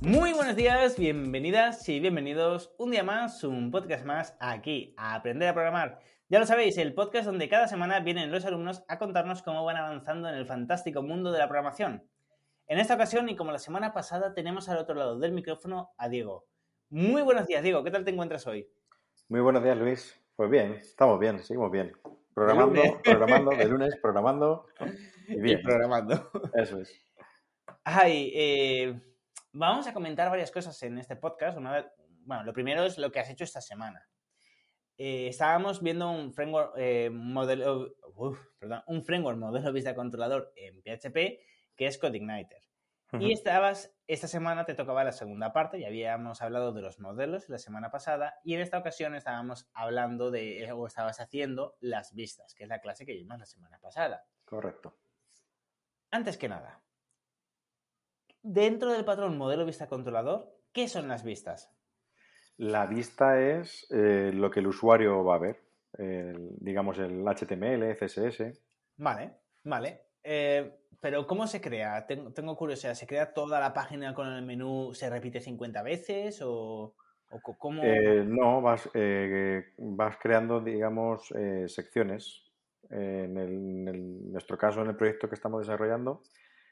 Muy buenos días, bienvenidas y bienvenidos un día más, un podcast más aquí, a Aprender a Programar. Ya lo sabéis, el podcast donde cada semana vienen los alumnos a contarnos cómo van avanzando en el fantástico mundo de la programación. En esta ocasión, y como la semana pasada, tenemos al otro lado del micrófono a Diego. Muy buenos días, Diego, ¿qué tal te encuentras hoy? Muy buenos días, Luis. Pues bien, estamos bien, seguimos bien. Programando, programando, de lunes, programando y bien. programando. Eso es. Ay, eh, vamos a comentar varias cosas en este podcast. Una, bueno, lo primero es lo que has hecho esta semana. Eh, estábamos viendo un framework eh, modelo, perdón, un framework modelo vista controlador en PHP que es CodeIgniter. Y estabas, esta semana te tocaba la segunda parte, ya habíamos hablado de los modelos la semana pasada, y en esta ocasión estábamos hablando de, o estabas haciendo las vistas, que es la clase que vimos la semana pasada. Correcto. Antes que nada, dentro del patrón modelo vista controlador, ¿qué son las vistas? La vista es eh, lo que el usuario va a ver, el, digamos el HTML, CSS. Vale, vale. Eh, pero ¿cómo se crea? Tengo, tengo, curiosidad. ¿Se crea toda la página con el menú, se repite 50 veces o, o cómo? Eh, no, vas, eh, vas creando, digamos, secciones. En, el, en el, nuestro caso, en el proyecto que estamos desarrollando,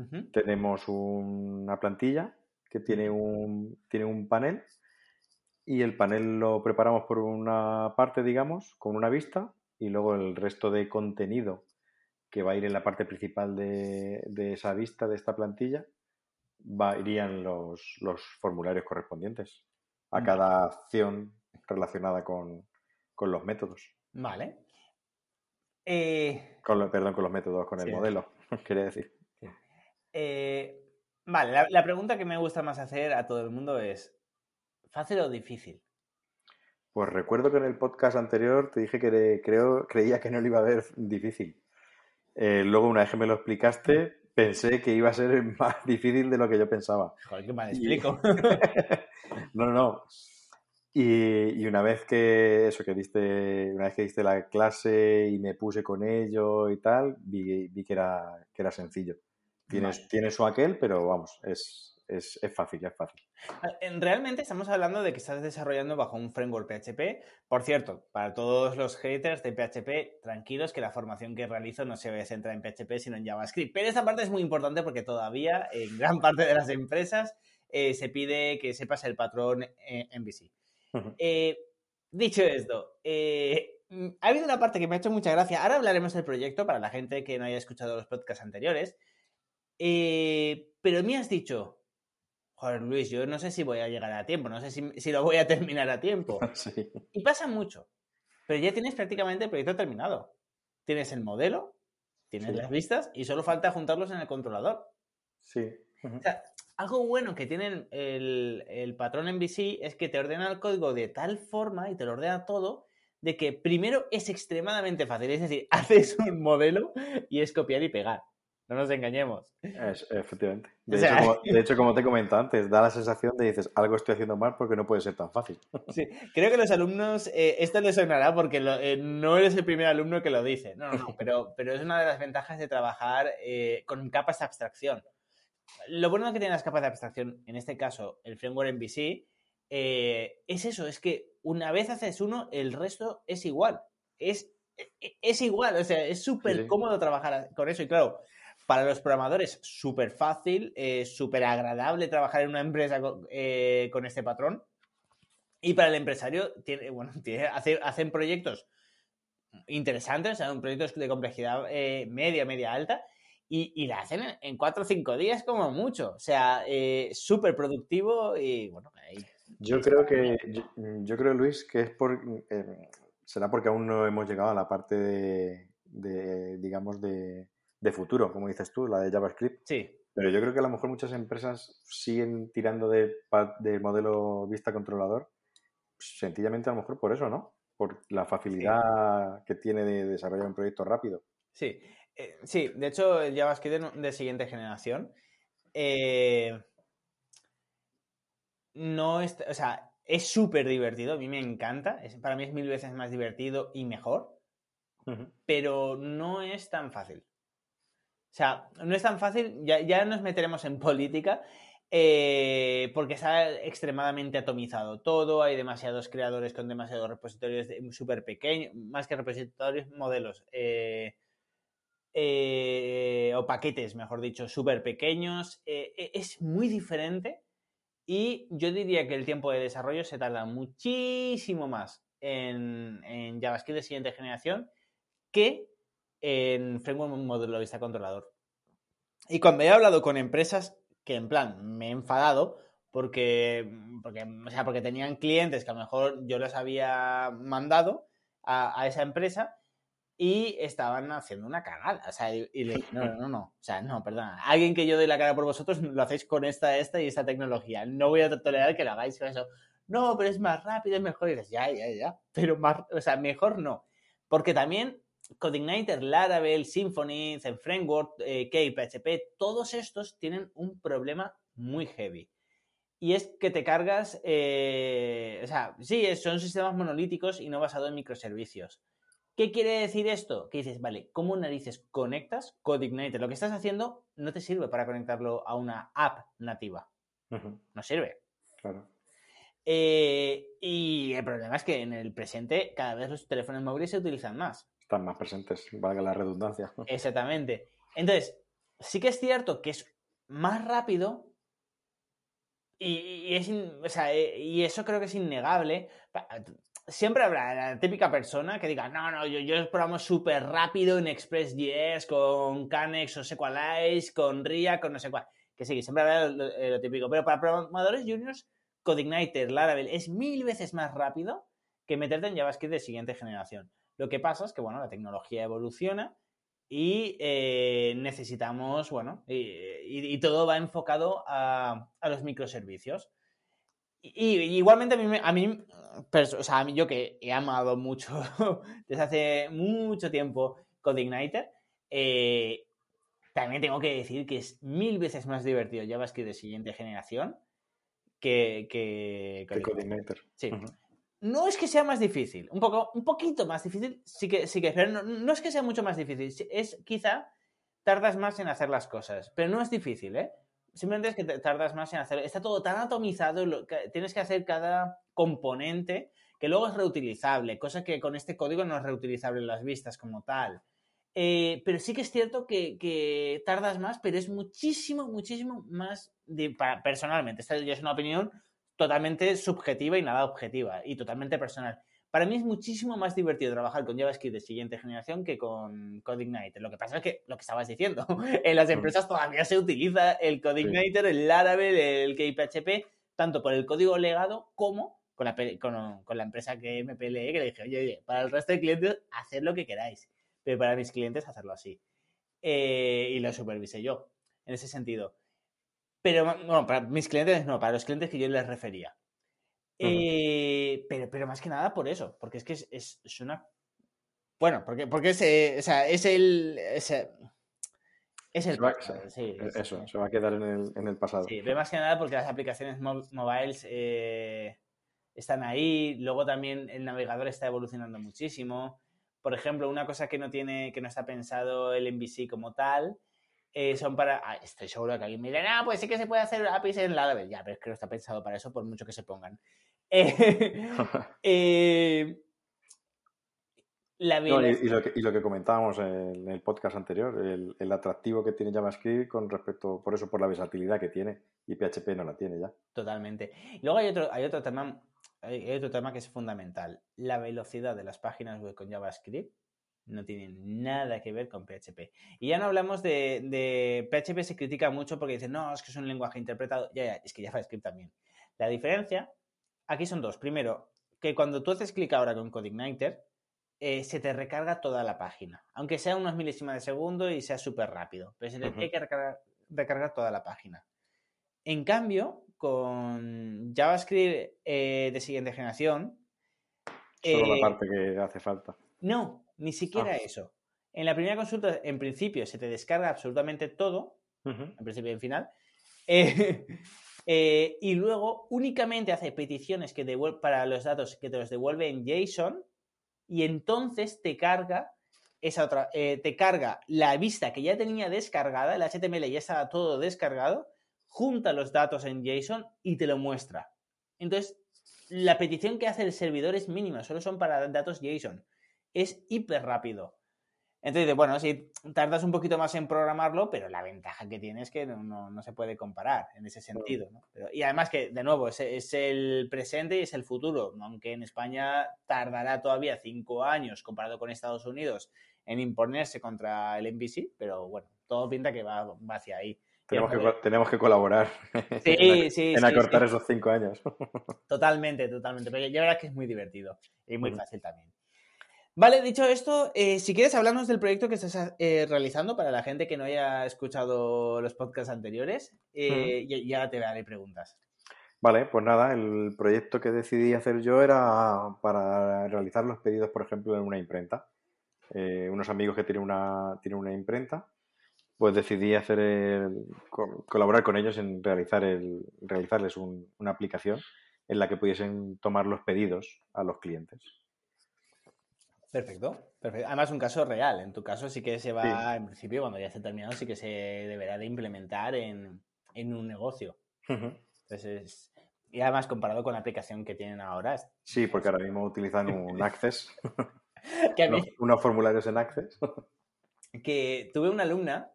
uh -huh. tenemos una plantilla que tiene un, tiene un panel y el panel lo preparamos por una parte, digamos, con una vista y luego el resto de contenido que va a ir en la parte principal de, de esa vista, de esta plantilla, va, irían los, los formularios correspondientes a cada acción relacionada con, con los métodos. Vale. Eh... Con lo, perdón, con los métodos, con sí. el modelo, quería decir. Eh, vale, la, la, pregunta que me gusta más hacer a todo el mundo es, ¿fácil o difícil? Pues recuerdo que en el podcast anterior te dije que creo, creía que no lo iba a ver difícil. Eh, luego, una vez que me lo explicaste, pensé que iba a ser más difícil de lo que yo pensaba. Joder, qué mal explico. no, no. Y, y, una vez que eso, que diste, una vez que diste la clase y me puse con ello y tal, vi, vi que, era, que era sencillo. Tienes, vale. tienes su aquel, pero vamos, es, es, es, fácil, es fácil. Realmente estamos hablando de que estás desarrollando bajo un framework PHP. Por cierto, para todos los haters de PHP, tranquilos que la formación que realizo no se centra en PHP, sino en JavaScript. Pero esta parte es muy importante porque todavía en gran parte de las empresas eh, se pide que sepas el patrón eh, MVC. Uh -huh. eh, dicho esto, eh, ha habido una parte que me ha hecho mucha gracia. Ahora hablaremos del proyecto para la gente que no haya escuchado los podcasts anteriores. Eh, pero me has dicho, joder, Luis, yo no sé si voy a llegar a tiempo, no sé si, si lo voy a terminar a tiempo. Sí. Y pasa mucho. Pero ya tienes prácticamente el proyecto terminado. Tienes el modelo, tienes sí. las vistas y solo falta juntarlos en el controlador. Sí. Uh -huh. O sea, algo bueno que tiene el, el patrón MVC es que te ordena el código de tal forma y te lo ordena todo de que primero es extremadamente fácil. Es decir, haces un modelo y es copiar y pegar. No nos engañemos. Es, efectivamente. De, o sea, hecho, como, de, hecho, como, te comenté antes, da la sensación de dices, algo estoy haciendo mal porque no puede ser tan fácil. Sí, creo que los alumnos, eh, esto les sonará porque lo, eh, no eres el primer alumno que lo dice. No, no, no, pero, pero es una de las ventajas de trabajar eh, con capas de abstracción. Lo bueno que tienen las capas de abstracción, en este caso el framework MVC, es eso, es que una vez haces uno, el resto es igual. Es, es igual, o sea, es súper sí, sí. cómodo trabajar con eso. Y claro, para los programadores, súper fácil, eh, súper agradable trabajar en una empresa con, eh, con, este patrón. Y para el empresario, bueno, tiene, hace, hacen proyectos interesantes, o sea, proyectos de complejidad eh, media, media alta, y, y, la hacen en cuatro o cinco días como mucho. O sea, eh, súper productivo y bueno. Yo creo que, yo, creo, Luis, que es por, será porque aún no hemos llegado a la parte de digamos, de, de futuro, como dices tú, la de JavaScript. Sí. Pero yo creo que a lo mejor muchas empresas siguen tirando de, de modelo vista controlador sencillamente a lo mejor por eso, ¿no? Por la facilidad que tiene de desarrollar un proyecto rápido. Sí, eh, sí, de hecho el JavaScript de, siguiente generación eh, no es, o sea, es súper divertido, a mí me encanta, para mí es mil veces más divertido y mejor, pero no es tan fácil. O sea, no es tan fácil, ya, ya nos meteremos en política, eh, porque está extremadamente atomizado todo, hay demasiados creadores con demasiados repositorios súper pequeños, más que repositorios, modelos. Eh, eh, o paquetes, mejor dicho, súper pequeños. E, es muy diferente y yo diría que el tiempo de desarrollo se tarda muchísimo más en, en JavaScript de siguiente generación que en framework modelo vista controlador. Y cuando he hablado con empresas que en plan me he enfadado porque, porque, o sea, porque tenían clientes que a lo mejor yo les había mandado a, esa empresa y estaban haciendo una cagada. O sea, dije, no, no, no, o sea, no, perdona. Alguien que yo doy la cara por vosotros lo hacéis con esta, esta y esta tecnología. No voy a tolerar que lo hagáis con eso. No, pero es más rápido, es mejor. Y dices, ya, ya, ya. Pero más, o sea, mejor no. Porque también CodeIgniter, Laravel, Symfony, ZenFramework, eh, PHP, todos estos tienen un problema muy heavy. Y es que te cargas, eh, o sea, sí, son sistemas monolíticos y no basados en microservicios. ¿Qué quiere decir esto? Que dices, vale, ¿cómo narices conectas CodeIgniter? Lo que estás haciendo no te sirve para conectarlo a una app nativa. No sirve. Claro. Eh, y el problema es que en el presente cada vez los teléfonos móviles se utilizan más están más presentes, valga la redundancia. Exactamente. Entonces, sí que es cierto que es más rápido y, es eh, y eso creo que es innegable. Siempre habrá la típica persona que diga, no, no, yo, yo programo súper rápido en ExpressJS, con Canex o Sequalize, con RIA, con no sé cuál. Que sí, siempre habrá lo, típico. Pero para programadores juniors, CodeIgniter, Laravel es mil veces más rápido que meterte en JavaScript de siguiente generación. Lo que pasa es que, bueno, la tecnología evoluciona y eh, necesitamos, bueno, y, todo va enfocado a, los microservicios. Y, igualmente a mí, a mí, o sea, a mí yo que he amado mucho desde hace mucho tiempo CodeIgniter, eh, también tengo que decir que es mil veces más divertido JavaScript de siguiente generación que, que, CodeIgniter. Sí no es que sea más difícil, un poco, un poquito más difícil, sí que, sí que, pero no, es que sea mucho más difícil, es quizá tardas más en hacer las cosas, pero no es difícil, ¿eh? Simplemente es que tardas más en hacerlo. Está todo tan atomizado, tienes que hacer cada componente que luego es reutilizable, cosa que con este código no es reutilizable en las vistas como tal. Eh, pero sí que es cierto que, tardas más, pero es muchísimo, muchísimo más, personalmente, esta ya es una opinión totalmente subjetiva y nada objetiva y totalmente personal. Para mí es muchísimo más divertido trabajar con JavaScript de siguiente generación que con CodeIgniter. Lo que pasa es que, lo que estabas diciendo, en las empresas todavía se utiliza el CodeIgniter, el Laravel, el KPHP, tanto por el código legado como con la, con, la empresa que me peleé, que le dije, oye, oye, para el resto de clientes, haced lo que queráis, pero para mis clientes, hacerlo así. Eh, y lo supervisé yo, en ese sentido. Pero, bueno, para mis clientes no, para los clientes que yo les refería. Eh, pero, pero más que nada por eso, porque es que es, es, una... Bueno, porque, porque es, eh, o sea, es el... Es, el, sí, eso, se va a quedar en el, en el pasado. Sí, pero más que nada porque las aplicaciones mobiles eh, están ahí. Luego también el navegador está evolucionando muchísimo. Por ejemplo, una cosa que no tiene, que no está pensado el MVC como tal, eh, son para. Ah, estoy seguro que alguien me dirá, ah, pues sí que se puede hacer APIs en Laravel. Ya, pero es que no está pensado para eso, por mucho que se pongan. Eh, la y, lo que, y, lo que, comentábamos en el podcast anterior, el, atractivo que tiene JavaScript con respecto, por eso, por la versatilidad que tiene, y PHP no la tiene ya. Totalmente. Luego hay otro, hay otro tema, hay otro tema que es fundamental, la velocidad de las páginas web con JavaScript no tiene nada que ver con PHP. Y ya no hablamos de, PHP, se critica mucho porque dicen, no, es que es un lenguaje interpretado. Ya, ya, es que JavaScript también. La diferencia aquí son dos. Primero, que cuando tú haces clic ahora con CodeIgniter, eh, se te recarga toda la página. Aunque sea unos milésimas de segundo y sea súper rápido. Pero se te tiene que recargar, toda la página. En cambio, con JavaScript eh, de siguiente generación. Solo la eh, parte que hace falta. No, ni siquiera Ah. eso. En la primera consulta, en principio, se te descarga absolutamente todo, en principio y en final. eh, eh, y luego únicamente hace peticiones que para los datos que te los devuelve en JSON y entonces te carga esa otra, eh, te carga la vista que ya tenía descargada, el HTML ya estaba todo descargado, junta los datos en JSON y te lo muestra. Entonces, la petición que hace el servidor es mínima, solo son para datos JSON. Es hiper rápido. Entonces, bueno, sí, tardas un poquito más en programarlo, pero la ventaja que tiene es que no, no- no se puede comparar en ese sentido. ¿no? Pero- y además que, de nuevo, es, es el presente y es el futuro, aunque en España tardará todavía cinco años comparado con Estados Unidos en imponerse contra el NBC, pero bueno, todo pinta que va, va hacia ahí. Tenemos que, tenemos que colaborar Sí, en, sí, en sí, acortar esos cinco años. Totalmente, totalmente. Pero ya verás que es muy divertido y muy fácil también. Vale, dicho esto, eh, si quieres hablarnos del proyecto que estás eh, realizando para la gente que no haya escuchado los podcasts anteriores, eh, ya te daré preguntas. Vale, pues nada, el proyecto que decidí hacer yo era para realizar los pedidos, por ejemplo, en una imprenta. Eh, unos amigos que tienen una, tienen una imprenta, pues decidí hacer el- co- colaborar con ellos en realizar el, realizarles un- una aplicación en la que pudiesen tomar los pedidos a los clientes. Perfecto, perfecto. Además, un caso real. En tu caso sí que se va, en principio, cuando ya esté terminado, sí que se deberá de implementar en, en un negocio. Entonces, es- y además, comparado con la aplicación que tienen ahora, es- Sí, porque ahora mismo utilizan un Access, que mí, unos, unos formularios en Access. que tuve una alumna,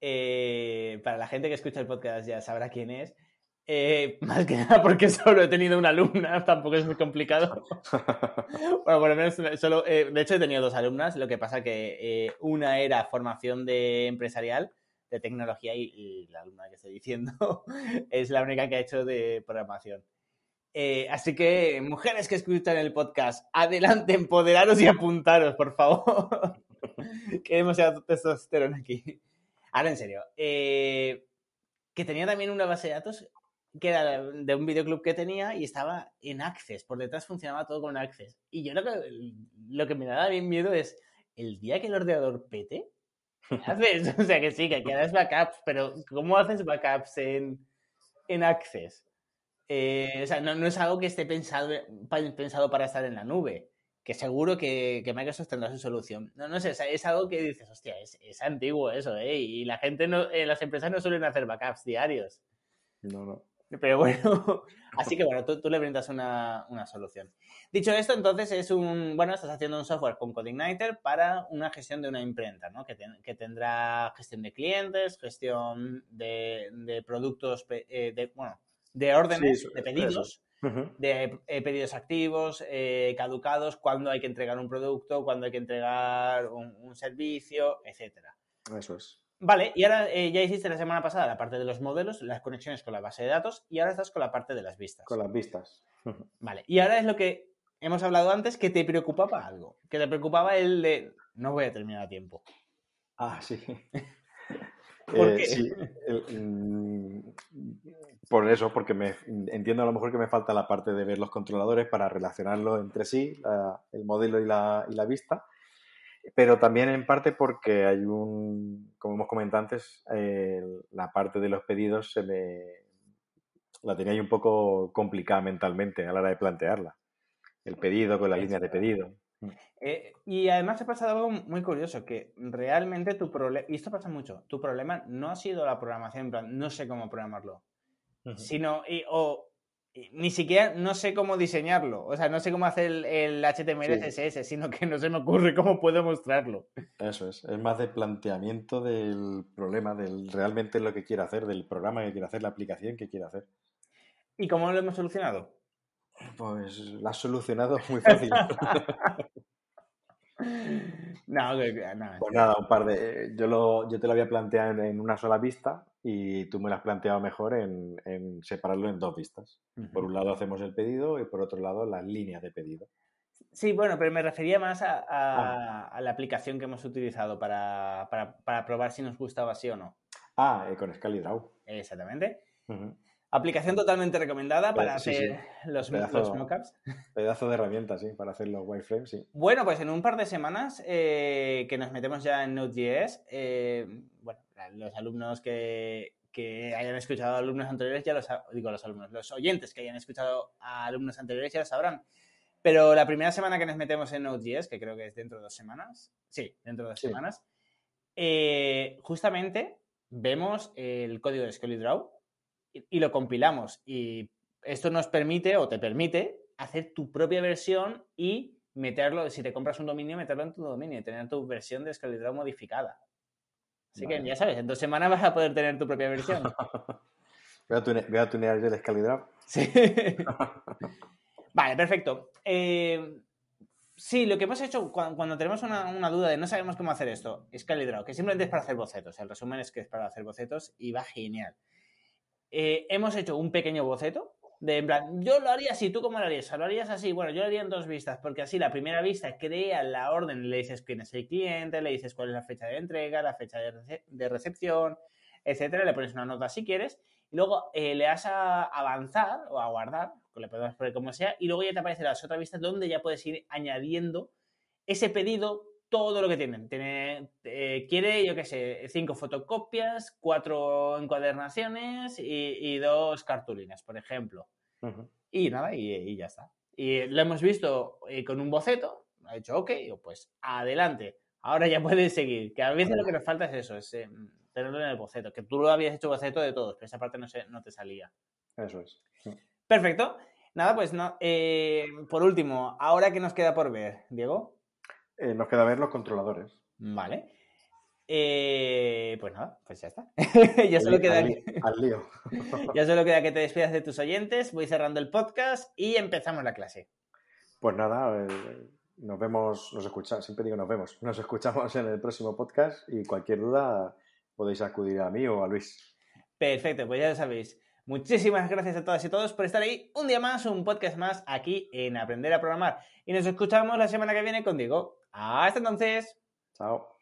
eh, para la gente que escucha el podcast ya sabrá quién es, eh, más que nada porque solo he tenido una alumna, tampoco es muy complicado. bueno, por lo menos una- solo, eh, de hecho he tenido dos alumnas, lo que pasa que eh, una era formación de empresarial, de tecnología, y, y la alumna que estoy diciendo es la única que ha hecho de programación. Eh, así que, mujeres que escuchan el podcast, adelante, empoderaros y apuntaros, por favor. que demasiado testosterona aquí. Ahora, en serio. eh, que tenía también una base de datos que era de un videoclub que tenía y estaba en Access. Por detrás funcionaba todo con Access. Y yo lo que, lo que me daba bien miedo es el día que el ordenador pete, ¿qué haces? O sea, que sí, que aquí haces backups, pero ¿cómo haces backups en, en Access? Eh, o sea, no, no es algo que esté pensado, pensado para estar en la nube. Que seguro que, que Microsoft tendrá su solución. No, no sé, es algo que dices, hostia, es, es antiguo eso, ¿eh? Y la gente, no, eh, las empresas no suelen hacer backups diarios. No, no. Pero bueno, así que bueno, tú, tú le brindas una, una solución. Dicho esto, entonces es un, bueno, estás haciendo un software con CodeIgniter para una gestión de una imprenta, ¿no? Que, que tendrá gestión de clientes, gestión de, de productos, eh, de, bueno, de órdenes, Sí, de pedidos, de eh, pedidos activos, eh, caducados, cuándo hay que entregar un producto, cuándo hay que entregar un, un servicio, etcétera. Eso es. Vale, y ahora eh, ya hiciste la semana pasada la parte de los modelos, las conexiones con la base de datos, y ahora estás con la parte de las vistas. Con las vistas. Vale, y ahora es lo que hemos hablado antes, que te preocupaba algo, que te preocupaba el de no voy a terminar a tiempo. Ah, sí. ¿Por Eh, qué? sí, el- mm, por eso, porque me entiendo a lo mejor que me falta la parte de ver los controladores para relacionarlos entre sí, la- el modelo y la, y la vista, pero también en parte porque hay un, como hemos comentado antes, eh, la parte de los pedidos se me la tenía ahí un poco complicada mentalmente a la hora de plantearla. El pedido con las líneas de pedido. Eh, y además ha pasado algo muy curioso, que realmente tu problema, y esto pasa mucho, tu problema no ha sido la programación, en plan, no sé cómo programarlo, sino, y- o ni siquiera no sé cómo diseñarlo, o sea, no sé cómo hacer el, el HTML, Sí. CSS, sino que no se me ocurre cómo puedo mostrarlo. Eso es, es más de planteamiento del problema, del realmente lo que quiere hacer, del programa que quiere hacer, la aplicación que quiere hacer. ¿Y cómo lo hemos solucionado? Pues la has solucionado muy fácil. No, que- no, Pues nada, un par de. Yo, lo, yo te lo había planteado en, en una sola vista y tú me lo has planteado mejor en, en separarlo en dos vistas. Por un lado hacemos el pedido y por otro lado las líneas de pedido. Sí, bueno, pero me refería más a, a- a la aplicación que hemos utilizado para, para- para probar si nos gustaba sí o no. Ah, eh, con ScaliDraw. Exactamente. Ujú. Aplicación totalmente recomendada para hacer los, pedazo, Pedazo de herramientas, sí, para hacer los wireframes, sí. Bueno, pues en un par de semanas eh, que nos metemos ya en Node.js, eh, bueno, los alumnos que, hayan escuchado a alumnos anteriores ya los digo los alumnos, los oyentes que hayan escuchado a alumnos anteriores ya lo sabrán. Pero la primera semana que nos metemos en Node.js, que creo que es dentro de dos semanas, sí, dentro de dos semanas, eh, justamente vemos el código de SkellyDraw y, lo compilamos. Y esto nos permite o te permite hacer tu propia versión y meterlo, si te compras un dominio, meterlo en tu dominio y tener tu versión de ScaleDraw modificada. Así que ya sabes, en dos semanas vas a poder tener tu propia versión. voy, a tunear, yo el ScaleDraw. Sí. vale, perfecto. Eh, sí, lo que hemos hecho cuando, tenemos una, duda de no sabemos cómo hacer esto, ScaleDraw, que simplemente es para hacer bocetos. El resumen es que es para hacer bocetos y va genial. Eh, hemos hecho un pequeño boceto de en plan, yo lo haría así, ¿tú cómo lo harías? ¿Lo harías así? Bueno, yo lo haría en dos vistas, porque así la primera vista crea la orden, le dices quién es el cliente, le dices cuál es la fecha de entrega, la fecha de, recepción, etcétera, le pones una nota si quieres, y luego eh, le das a avanzar o a guardar, le podemos poner como sea, y luego ya te aparece las otras vistas donde ya puedes ir añadiendo ese pedido todo lo que tienen. Tiene, eh, quiere, yo qué sé, cinco fotocopias, cuatro encuadernaciones y, dos cartulinas, por ejemplo. Y nada, y, ya está. Y lo hemos visto eh, con un boceto, ha dicho, ok, pues adelante. Ahora ya puedes seguir. Que a veces lo que nos falta es eso, es eh, tenerlo en el boceto. Que tú lo habías hecho boceto de todos, pero esa parte no, se, no te salía. Eso es. Perfecto. Nada, pues no. por último, ahora que nos queda por ver, Diego. Eh, nos queda ver los controladores. Vale. Eh, pues nada, pues ya está. ya solo queda al, lío. ya solo queda que te despidas de tus oyentes. Voy cerrando el podcast y empezamos la clase. Pues nada, eh, nos vemos, nos escuchamos, siempre digo nos vemos, nos escuchamos en el próximo podcast y cualquier duda podéis acudir a mí o a Luis. Perfecto, pues ya lo sabéis. Muchísimas gracias a todas y todos por estar ahí un día más, un podcast más aquí en Aprender a Programar. Y nos escuchamos la semana que viene con Diego. Hasta entonces. Chao.